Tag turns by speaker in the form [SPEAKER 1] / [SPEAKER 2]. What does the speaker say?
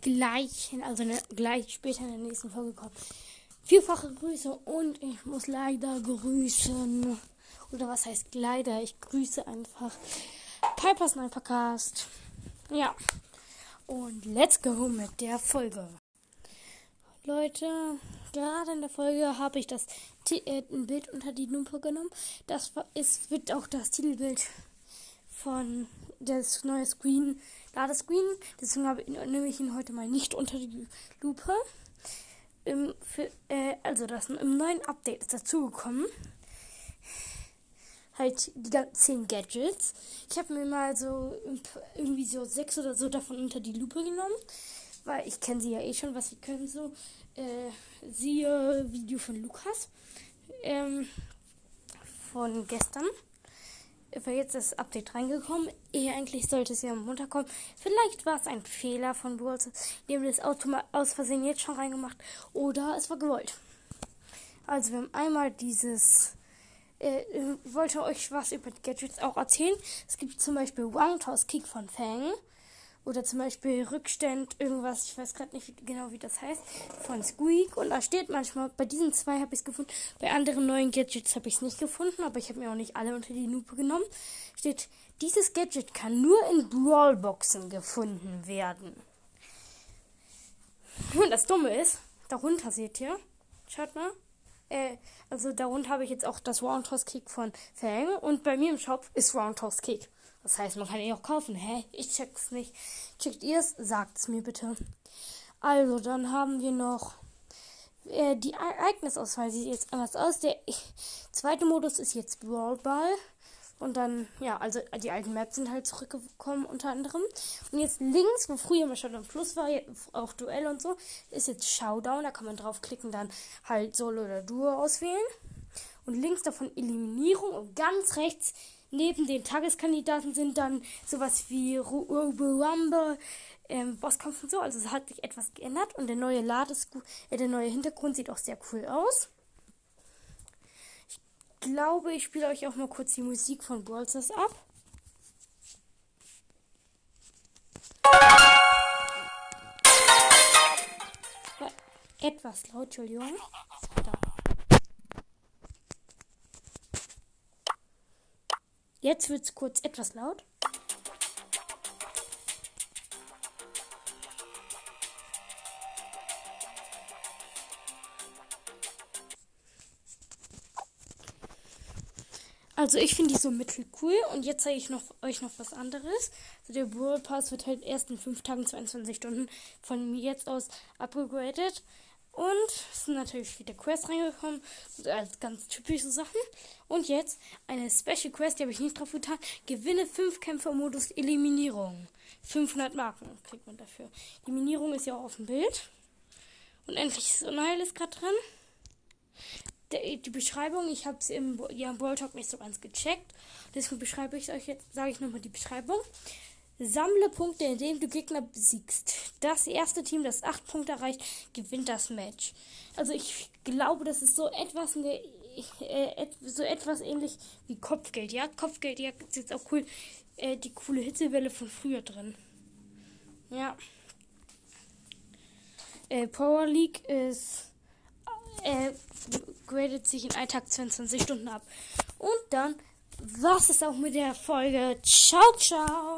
[SPEAKER 1] gleich, also eine, gleich später in der nächsten Folge kommen. Vierfache Grüße und ich muss leider grüßen. Oder was heißt leider? Ich grüße einfach. Piper's Sniper Cast. Ja. Und let's go mit der Folge. Leute, gerade in der Folge habe ich das äh, ein Bild unter die Lupe genommen. Das ist, wird auch das Titelbild von das neue Screen, Ladescreen. Deswegen habe, nehme ich ihn heute mal nicht unter die Lupe. Im, für, äh, also das im neuen Update ist dazugekommen. Halt die ganzen 10 Gadgets. Ich habe mir mal so irgendwie so sechs oder so davon unter die Lupe genommen. Weil ich kenne sie ja eh schon, was sie können so. Äh, siehe Video von Lukas. Ähm, von gestern jetzt das Update reingekommen. Eh, eigentlich sollte es ja am Montag kommen. Vielleicht war es ein Fehler von Brawlers. Die haben das aus Versehen jetzt schon reingemacht. Oder es war gewollt. Also wir haben einmal dieses... Äh, ich wollte euch was über die Gadgets auch erzählen. Es gibt zum Beispiel Roundhouse Kick von Fang. Oder zum Beispiel Rückstand, irgendwas, ich weiß gerade nicht genau, wie das heißt, von Squeak. Und da steht manchmal, bei diesen zwei habe ich es gefunden, bei anderen neuen Gadgets habe ich es nicht gefunden, aber ich habe mir auch nicht alle unter die Lupe genommen. Steht, dieses Gadget kann nur in Brawlboxen gefunden werden. Und das Dumme ist, darunter seht ihr, schaut mal, äh, also darunter habe ich jetzt auch das Roundhouse Kick von Fang und bei mir im Shop ist Roundhouse Kick. Das heißt, man kann ihn auch kaufen. Hä? Ich check's nicht. Checkt ihr es? Sagt's mir bitte. Also, dann haben wir noch äh, die Ereignisauswahl. Sieht jetzt anders aus. Der zweite Modus ist jetzt Brawl Ball. Und dann, ja, also die alten Maps sind halt zurückgekommen unter anderem. Und jetzt links, wo früher mal Showdown Plus war, auch Duell und so, ist jetzt Showdown. Da kann man draufklicken, dann halt Solo oder Duo auswählen. Und links davon Eliminierung und ganz rechts neben den Tageskandidaten sind dann sowas wie Rumble, ähm, Bosskampf und so. Also es hat sich etwas geändert und der neue Ladescu äh, der neue Hintergrund sieht auch sehr cool aus. Ich glaube, ich spiele euch auch mal kurz die Musik von Brawl ab. Etwas laut, Entschuldigung. Jetzt wird es kurz etwas laut. Also ich finde die so mittelcool und jetzt zeige ich noch, euch noch was anderes. Also der Brawl Pass wird halt erst in 5 Tagen 22 Stunden von mir jetzt aus abgegradet. Und es sind natürlich wieder Quests reingekommen. Als ganz typische Sachen. Und jetzt eine Special Quest, die habe ich nicht drauf getan. Gewinne 5 Kämpfe im Modus Eliminierung. 500 Marken kriegt man dafür. Eliminierung ist ja auch auf dem Bild. Und endlich ist Unheil ist gerade drin. Die Beschreibung, ich habe es im ja, Brawl Talk nicht so ganz gecheckt. Deswegen beschreibe ich euch jetzt, sage ich nochmal die Beschreibung. Sammle Punkte, indem du Gegner besiegst. Das erste Team, das acht Punkte erreicht, gewinnt das Match. Also ich glaube, das ist so etwas der, äh, so etwas ähnlich wie Kopfgeld. Ja, Kopfgeld, ja, ist jetzt auch cool. Äh, die coole Hitzewelle von früher drin. Ja. Äh, Power League ist äh, gradet sich in einem Tag 22 Stunden ab. Und dann was ist auch mit der Folge. Ciao, ciao.